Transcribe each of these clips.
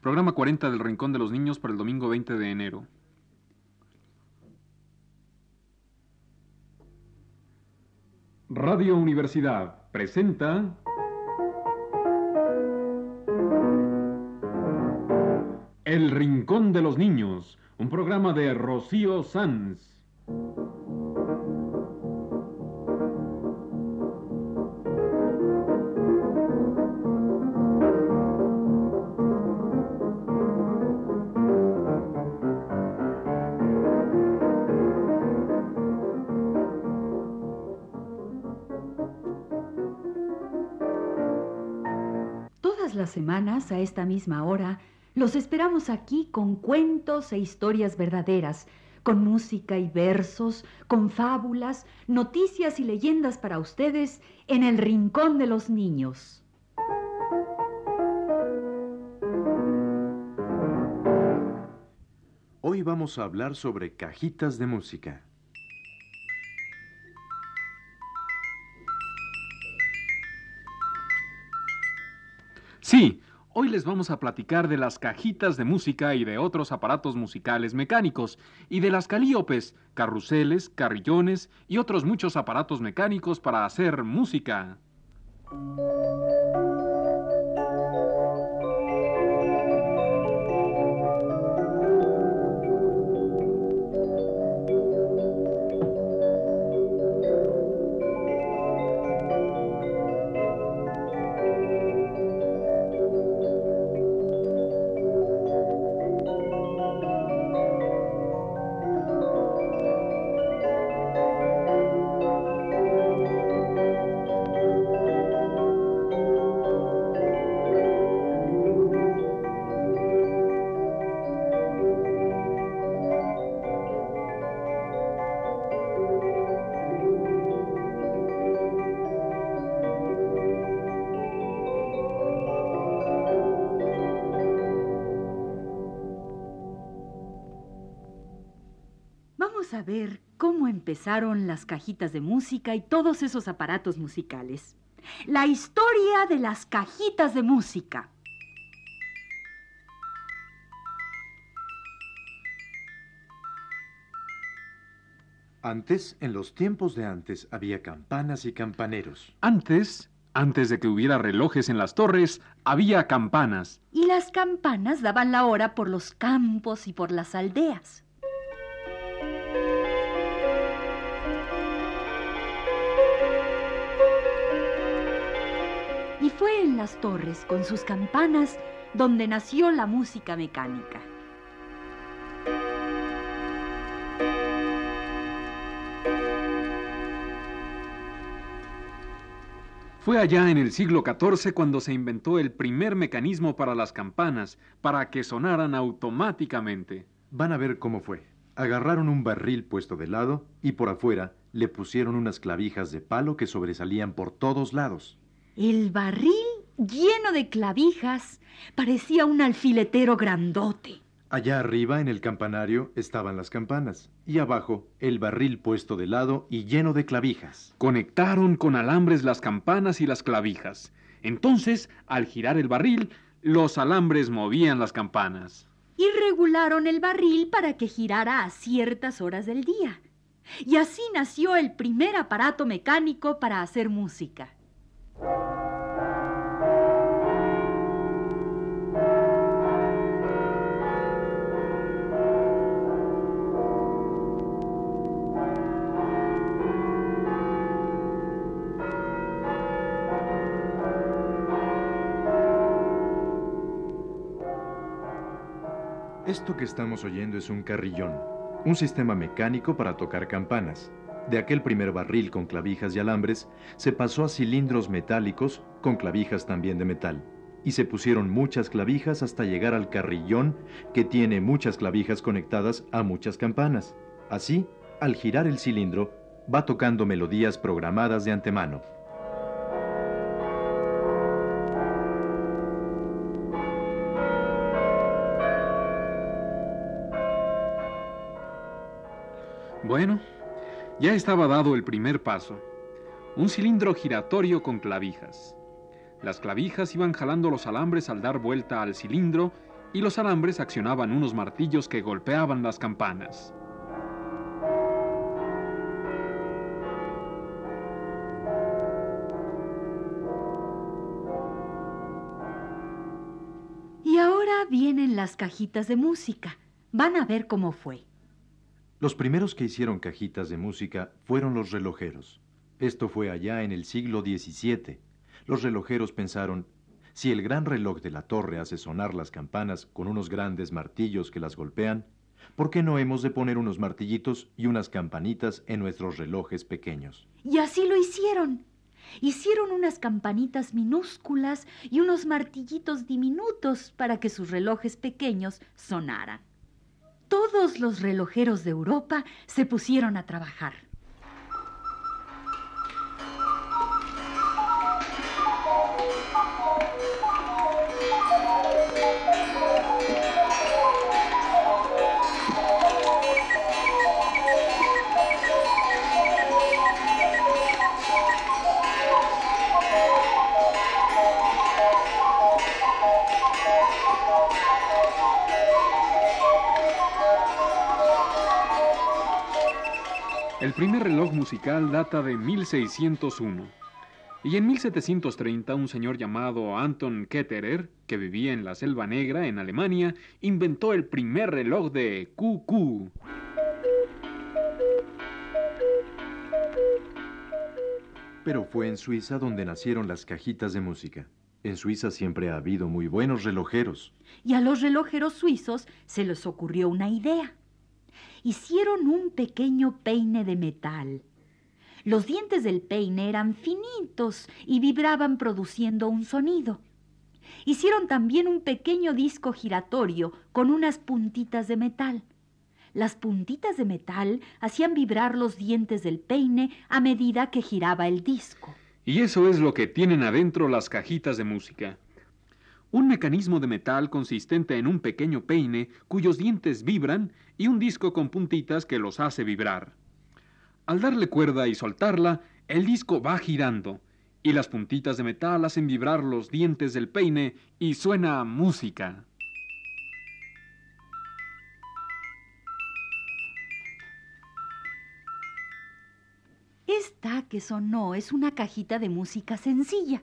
Programa 40 del Rincón de los Niños para el domingo 20 de enero. Radio Universidad presenta El Rincón de los Niños, un programa de Rocío Sanz. Las semanas, a esta misma hora, los esperamos aquí con cuentos e historias verdaderas, con música y versos, con fábulas, noticias y leyendas para ustedes en el Rincón de los Niños. Hoy vamos a hablar sobre cajitas de música. Sí, hoy les vamos a platicar de las cajitas de música y de otros aparatos musicales mecánicos, y de las calíopes, carruseles, carrillones y otros muchos aparatos mecánicos para hacer música. Cómo empezaron las cajitas de música y todos esos aparatos musicales. La historia de las cajitas de música. Antes, en los tiempos de antes, había campanas y campaneros. Antes, antes de que hubiera relojes en las torres, había campanas. Y las campanas daban la hora por los campos y por las aldeas. Las torres con sus campanas donde nació la música mecánica. Fue allá en el siglo XIV cuando se inventó el primer mecanismo para las campanas, para que sonaran automáticamente. Van a ver cómo fue. Agarraron un barril puesto de lado y por afuera le pusieron unas clavijas de palo que sobresalían por todos lados. El barril lleno de clavijas parecía un alfiletero grandote. Allá arriba en el campanario estaban las campanas y abajo el barril puesto de lado y lleno de clavijas. Conectaron con alambres las campanas y las clavijas. Entonces, al girar el barril, los alambres movían las campanas. Y regularon el barril para que girara a ciertas horas del día. Y así nació el primer aparato mecánico para hacer música. Esto que estamos oyendo es un carrillón, un sistema mecánico para tocar campanas. De aquel primer barril con clavijas y alambres se pasó a cilindros metálicos con clavijas también de metal. Y se pusieron muchas clavijas hasta llegar al carrillón que tiene muchas clavijas conectadas a muchas campanas. Así, al girar el cilindro, va tocando melodías programadas de antemano. Bueno, ya estaba dado el primer paso. Un cilindro giratorio con clavijas. Las clavijas iban jalando los alambres al dar vuelta al cilindro y los alambres accionaban unos martillos que golpeaban las campanas. Y ahora vienen las cajitas de música. Van a ver cómo fue. Los primeros que hicieron cajitas de música fueron los relojeros. Esto fue allá en el siglo XVII. Los relojeros pensaron, si el gran reloj de la torre hace sonar las campanas con unos grandes martillos que las golpean, ¿por qué no hemos de poner unos martillitos y unas campanitas en nuestros relojes pequeños? Y así lo hicieron. Hicieron unas campanitas minúsculas y unos martillitos diminutos para que sus relojes pequeños sonaran. Todos los relojeros de Europa se pusieron a trabajar. El primer reloj musical data de 1601. Y en 1730 un señor llamado Anton Ketterer, que vivía en la Selva Negra, en Alemania, inventó el primer reloj de QQ. Pero fue en Suiza donde nacieron las cajitas de música. En Suiza siempre ha habido muy buenos relojeros. Y a los relojeros suizos se les ocurrió una idea hicieron un pequeño peine de metal. Los dientes del peine eran finitos y vibraban produciendo un sonido. Hicieron también un pequeño disco giratorio con unas puntitas de metal. Las puntitas de metal hacían vibrar los dientes del peine a medida que giraba el disco. Y eso es lo que tienen adentro las cajitas de música. Un mecanismo de metal consistente en un pequeño peine cuyos dientes vibran y un disco con puntitas que los hace vibrar. Al darle cuerda y soltarla, el disco va girando y las puntitas de metal hacen vibrar los dientes del peine y suena música. Esta que sonó es una cajita de música sencilla.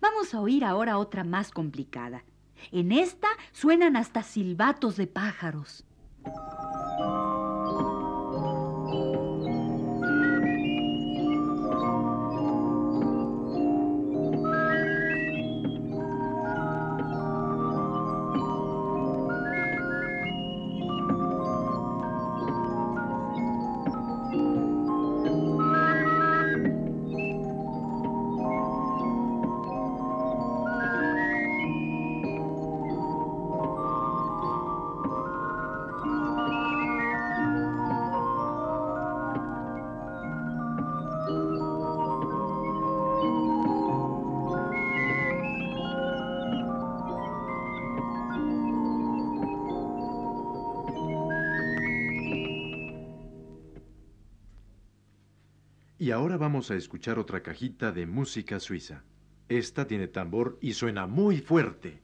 Vamos a oír ahora otra más complicada. En esta suenan hasta silbatos de pájaros. Y ahora vamos a escuchar otra cajita de música suiza. Esta tiene tambor y suena muy fuerte.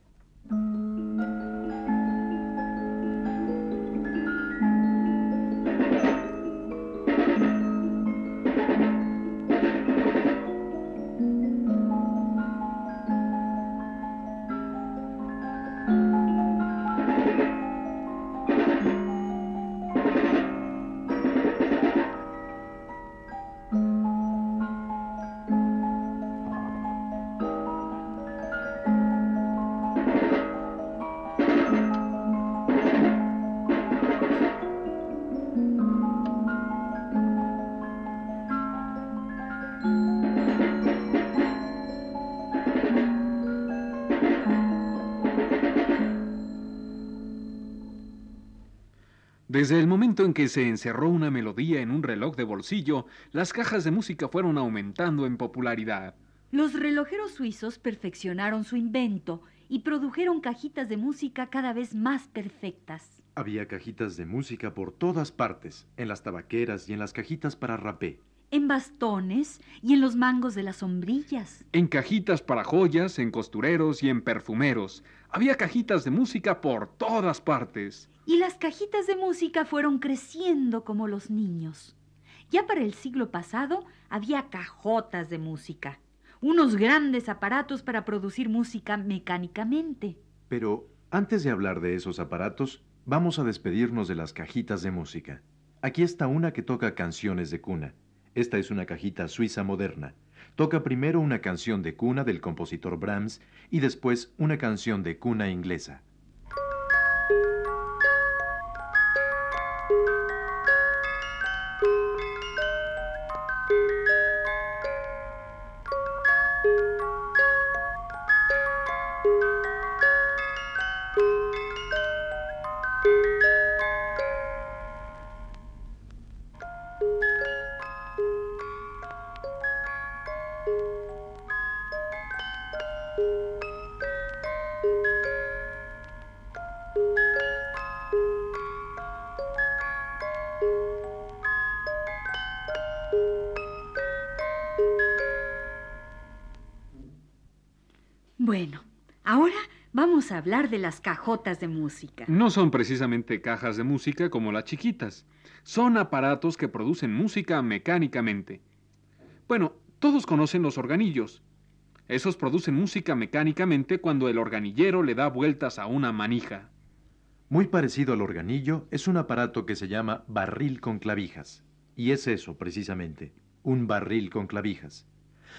Desde el momento en que se encerró una melodía en un reloj de bolsillo, las cajas de música fueron aumentando en popularidad. Los relojeros suizos perfeccionaron su invento y produjeron cajitas de música cada vez más perfectas. Había cajitas de música por todas partes, en las tabaqueras y en las cajitas para rapé. En bastones y en los mangos de las sombrillas. En cajitas para joyas, en costureros y en perfumeros. Había cajitas de música por todas partes. Y las cajitas de música fueron creciendo como los niños. Ya para el siglo pasado había cajotas de música, unos grandes aparatos para producir música mecánicamente. Pero antes de hablar de esos aparatos, vamos a despedirnos de las cajitas de música. Aquí está una que toca canciones de cuna. Esta es una cajita suiza moderna. Toca primero una canción de cuna del compositor Brahms y después una canción de cuna inglesa. Vamos a hablar de las cajotas de música. No son precisamente cajas de música como las chiquitas. Son aparatos que producen música mecánicamente. Bueno, todos conocen los organillos. Esos producen música mecánicamente cuando el organillero le da vueltas a una manija. Muy parecido al organillo es un aparato que se llama barril con clavijas. Y es eso, precisamente, un barril con clavijas.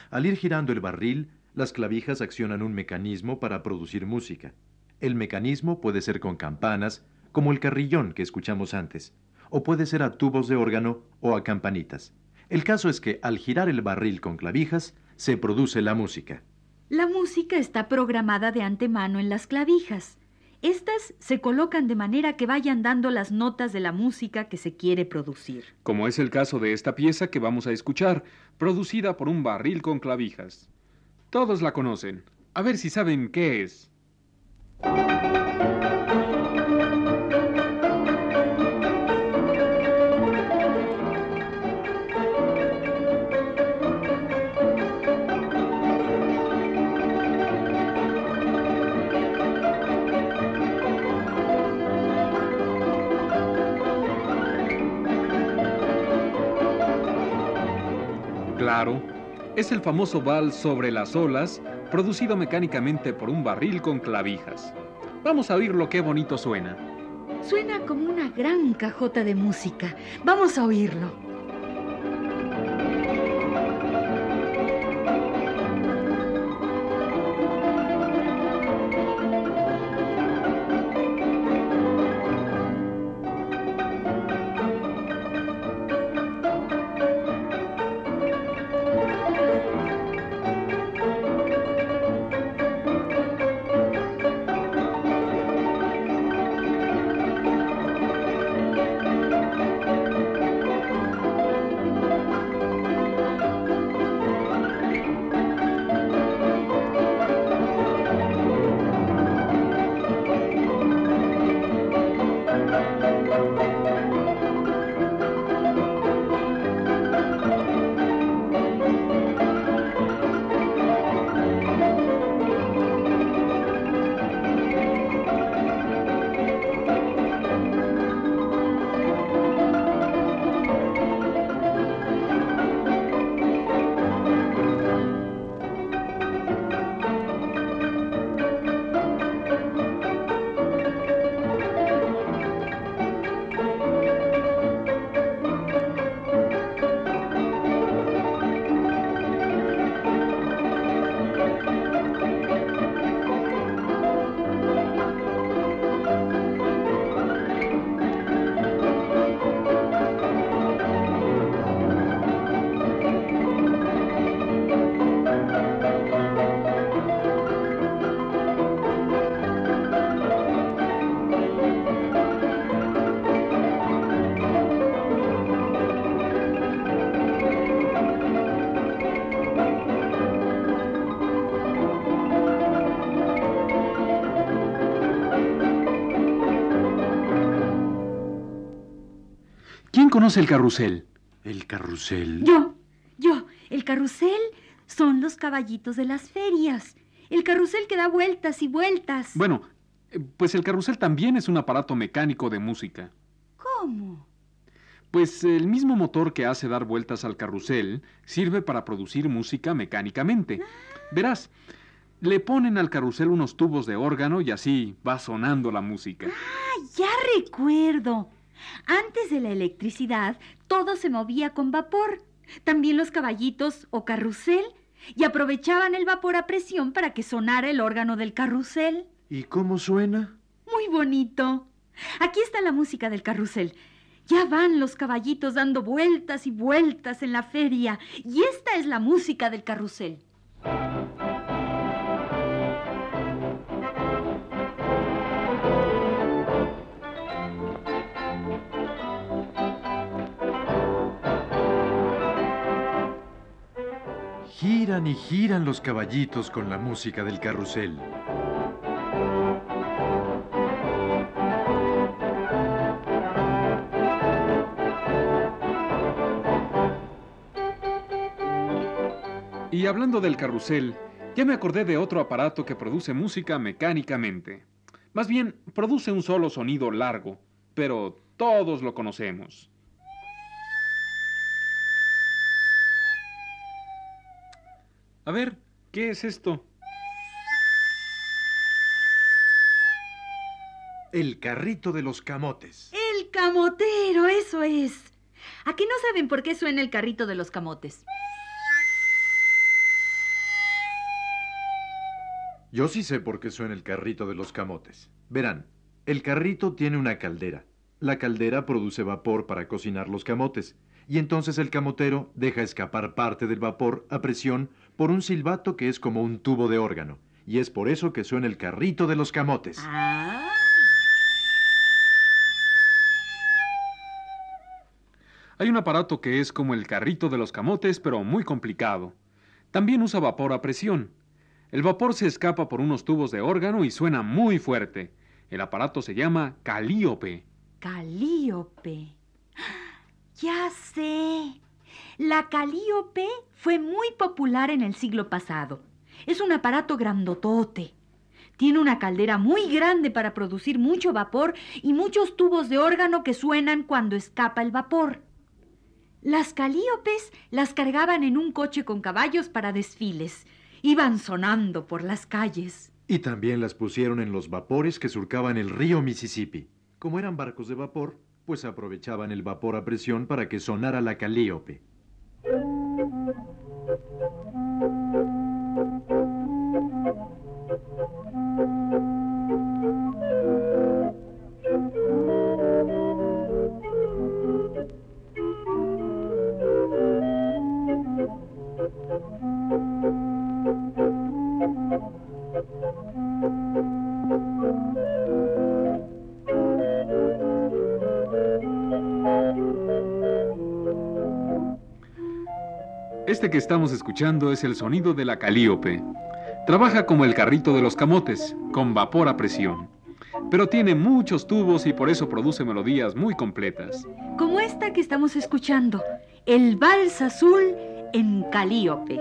Al ir girando el barril, las clavijas accionan un mecanismo para producir música. El mecanismo puede ser con campanas, como el carrillón que escuchamos antes, o puede ser a tubos de órgano o a campanitas. El caso es que al girar el barril con clavijas, se produce la música. La música está programada de antemano en las clavijas. Estas se colocan de manera que vayan dando las notas de la música que se quiere producir. Como es el caso de esta pieza que vamos a escuchar, producida por un barril con clavijas. Todos la conocen. A ver si saben qué es. Es el famoso vals sobre las olas, producido mecánicamente por un barril con clavijas. Vamos a oír lo que bonito suena. Suena como una gran cajota de música. Vamos a oírlo. Conoce el carrusel? ¿El carrusel? Yo, El carrusel son los caballitos de las ferias. El carrusel que da vueltas y vueltas. Bueno, eh, pues el carrusel también es un aparato mecánico de música. ¿Cómo? Pues el mismo motor que hace dar vueltas al carrusel sirve para producir música mecánicamente. Verás, le ponen al carrusel unos tubos de órgano y así va sonando la música. Ah, ya recuerdo. Antes de la electricidad, todo se movía con vapor. También los caballitos o carrusel. Y aprovechaban el vapor a presión para que sonara el órgano del carrusel. ¿Y cómo suena? Muy bonito. Aquí está la música del carrusel. Ya van los caballitos dando vueltas y vueltas en la feria. Y esta es la música del carrusel. Giran y giran los caballitos con la música del carrusel. Y hablando del carrusel, ya me acordé de otro aparato que produce música mecánicamente. Más bien, produce un solo sonido largo, pero todos lo conocemos. A ver, ¿qué es esto? El carrito de los camotes. El camotero, eso es. ¿A qué no saben por qué suena el carrito de los camotes? Yo sí sé por qué suena el carrito de los camotes. Verán, el carrito tiene una caldera. La caldera produce vapor para cocinar los camotes, y entonces el camotero deja escapar parte del vapor a presión por un silbato que es como un tubo de órgano, y es por eso que suena el carrito de los camotes. Ah. Hay un aparato que es como el carrito de los camotes, pero muy complicado. También usa vapor a presión. El vapor se escapa por unos tubos de órgano y suena muy fuerte. El aparato se llama calíope. Calíope. Ya sé. La calíope fue muy popular en el siglo pasado. Es un aparato grandotote. Tiene una caldera muy grande para producir mucho vapor y muchos tubos de órgano que suenan cuando escapa el vapor. Las calíopes las cargaban en un coche con caballos para desfiles. Iban sonando por las calles. Y también las pusieron en los vapores que surcaban el río Mississippi. Como eran barcos de vapor, pues aprovechaban el vapor a presión para que sonara la calíope. Este que estamos escuchando es el sonido de la calíope. Trabaja como el carrito de los camotes, con vapor a presión. Pero tiene muchos tubos y por eso produce melodías muy completas. Como esta que estamos escuchando, el vals azul en calíope.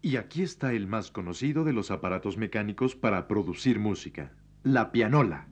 Y aquí está el más conocido de los aparatos mecánicos para producir música, la pianola.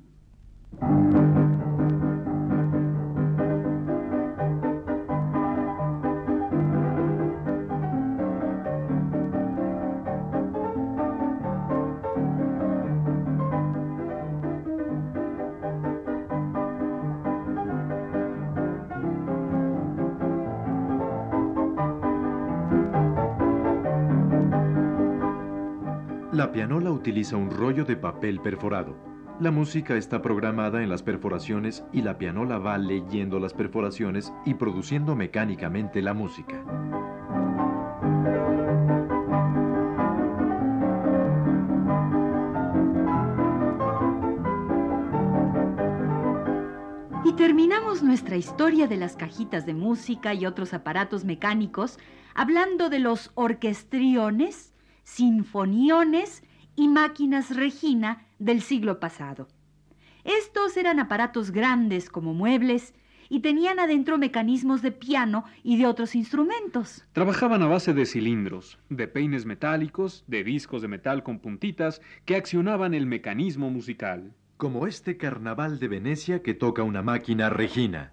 Utiliza un rollo de papel perforado. La música está programada en las perforaciones y la pianola va leyendo las perforaciones y produciendo mecánicamente la música. Y terminamos nuestra historia de las cajitas de música y otros aparatos mecánicos hablando de los orquestriones, sinfoniones y máquinas Regina del siglo pasado. Estos eran aparatos grandes como muebles y tenían adentro mecanismos de piano y de otros instrumentos. Trabajaban a base de cilindros, de peines metálicos, de discos de metal con puntitas que accionaban el mecanismo musical. Como este carnaval de Venecia que toca una máquina Regina.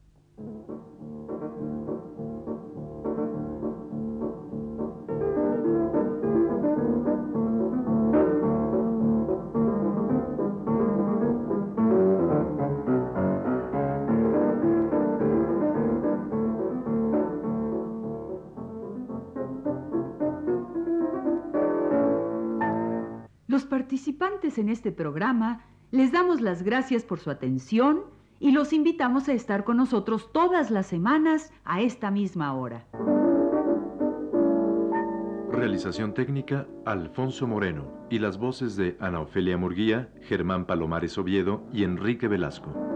Participantes en este programa les damos las gracias por su atención y los invitamos a estar con nosotros todas las semanas a esta misma hora. Realización técnica, Alfonso Moreno. Y las voces de Ana Ofelia Murguía, Germán Palomares Oviedo y Enrique Velasco.